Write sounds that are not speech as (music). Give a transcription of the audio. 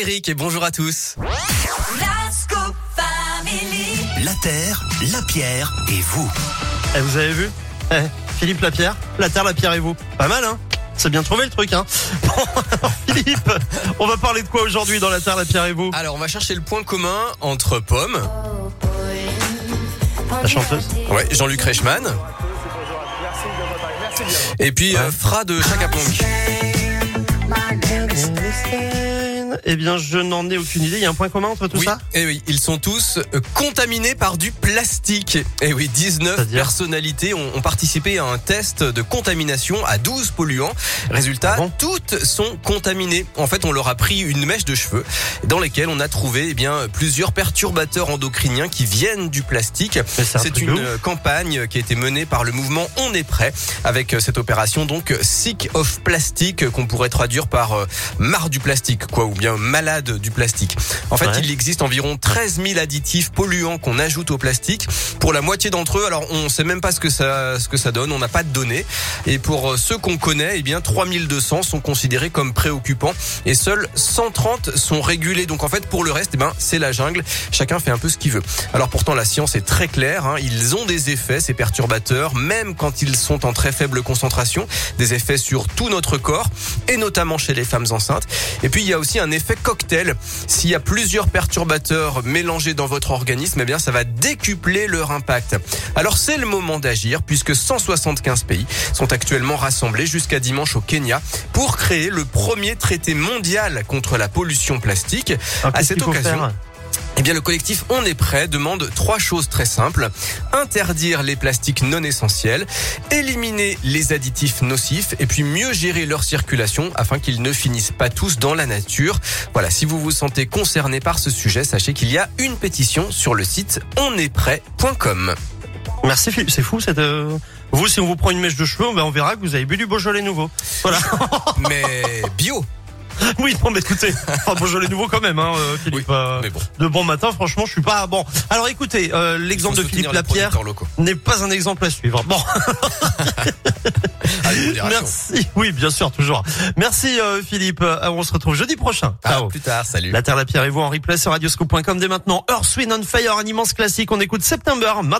Eric et bonjour à tous. La terre, la pierre et vous. Eh, vous avez vu? Eh, Philippe Lapierre, la terre, la pierre et vous. Pas mal, hein? C'est bien trouvé le truc, hein? (laughs) Bon, alors, Philippe, on va parler de quoi aujourd'hui dans la terre, la pierre et vous? Alors on va chercher le point commun entre Pomme, La chanteuse. Ouais, Jean-Luc Reichmann, et puis euh, Fra de Chaka Eh bien, je n'en ai aucune idée. Il y a un point commun entre tout oui, ça? Et oui, ils sont tous euh, contaminés par du plastique. Et oui, 19 C'est-à-dire? personnalités ont, ont participé à un test de contamination à 12 polluants. Résultat, Ah bon? toutes sont contaminées. En fait, on leur a pris une mèche de cheveux dans lesquelles on a trouvé eh bien plusieurs perturbateurs endocriniens qui viennent du plastique. C'est un une ouf. campagne qui a été menée par le mouvement On est prêt avec euh, cette opération donc Sick of Plastic qu'on pourrait traduire par euh, marre du plastique quoi ou bien malade du plastique. En fait, Ouais. il existe environ 13 000 additifs polluants qu'on ajoute au plastique. Pour la moitié d'entre eux, alors on sait même pas ce que ça ce que ça donne, on n'a pas de données et pour euh, ceux qu'on connaît, eh bien 3200 sont considérés comme préoccupants et seuls 130 sont régulés. Donc en fait, pour le reste, eh ben c'est la jungle. Chacun fait un peu ce qu'il veut. Alors pourtant, la science est très claire. hein. Ils ont des effets, ces perturbateurs, même quand ils sont en très faible concentration, des effets sur tout notre corps et notamment chez les femmes enceintes. Et puis il y a aussi un effet cocktail. S'il y a plusieurs perturbateurs mélangés dans votre organisme, eh bien ça va décupler leur impact. Alors c'est le moment d'agir puisque 175 pays sont actuellement rassemblés jusqu'à dimanche au Kenya pour créer le premier traité mondial contre la pollution plastique. Alors, à cette occasion, eh bien, le collectif On est prêt demande trois choses très simples. Interdire les plastiques non essentiels, éliminer les additifs nocifs et puis mieux gérer leur circulation afin qu'ils ne finissent pas tous dans la nature. Voilà, si vous vous sentez concerné par ce sujet, sachez qu'il y a une pétition sur le site onestprêt.com. Merci Philippe, c'est fou cette... euh, Vous, si on vous prend une mèche de cheveux, ben, on verra que vous avez bu du Beaujolais nouveau. Voilà. (laughs) Mais bio. (laughs) oui, bon, mais écoutez, enfin, Beaujolais nouveau quand même, hein, euh, Philippe. Oui, euh, mais bon. De bon matin, franchement, je suis pas bon. Alors écoutez, euh, l'exemple de Philippe Lapierre n'est pas un exemple à suivre. Bon, Allez, (laughs) merci. Oui, bien sûr, toujours. Merci euh, Philippe. On se retrouve jeudi prochain. Ciao. plus tard, salut. La Terre, la Pierre et vous en replay sur radioscope.com dès maintenant. Earth, Wind on Fire, un immense classique. On écoute September maintenant.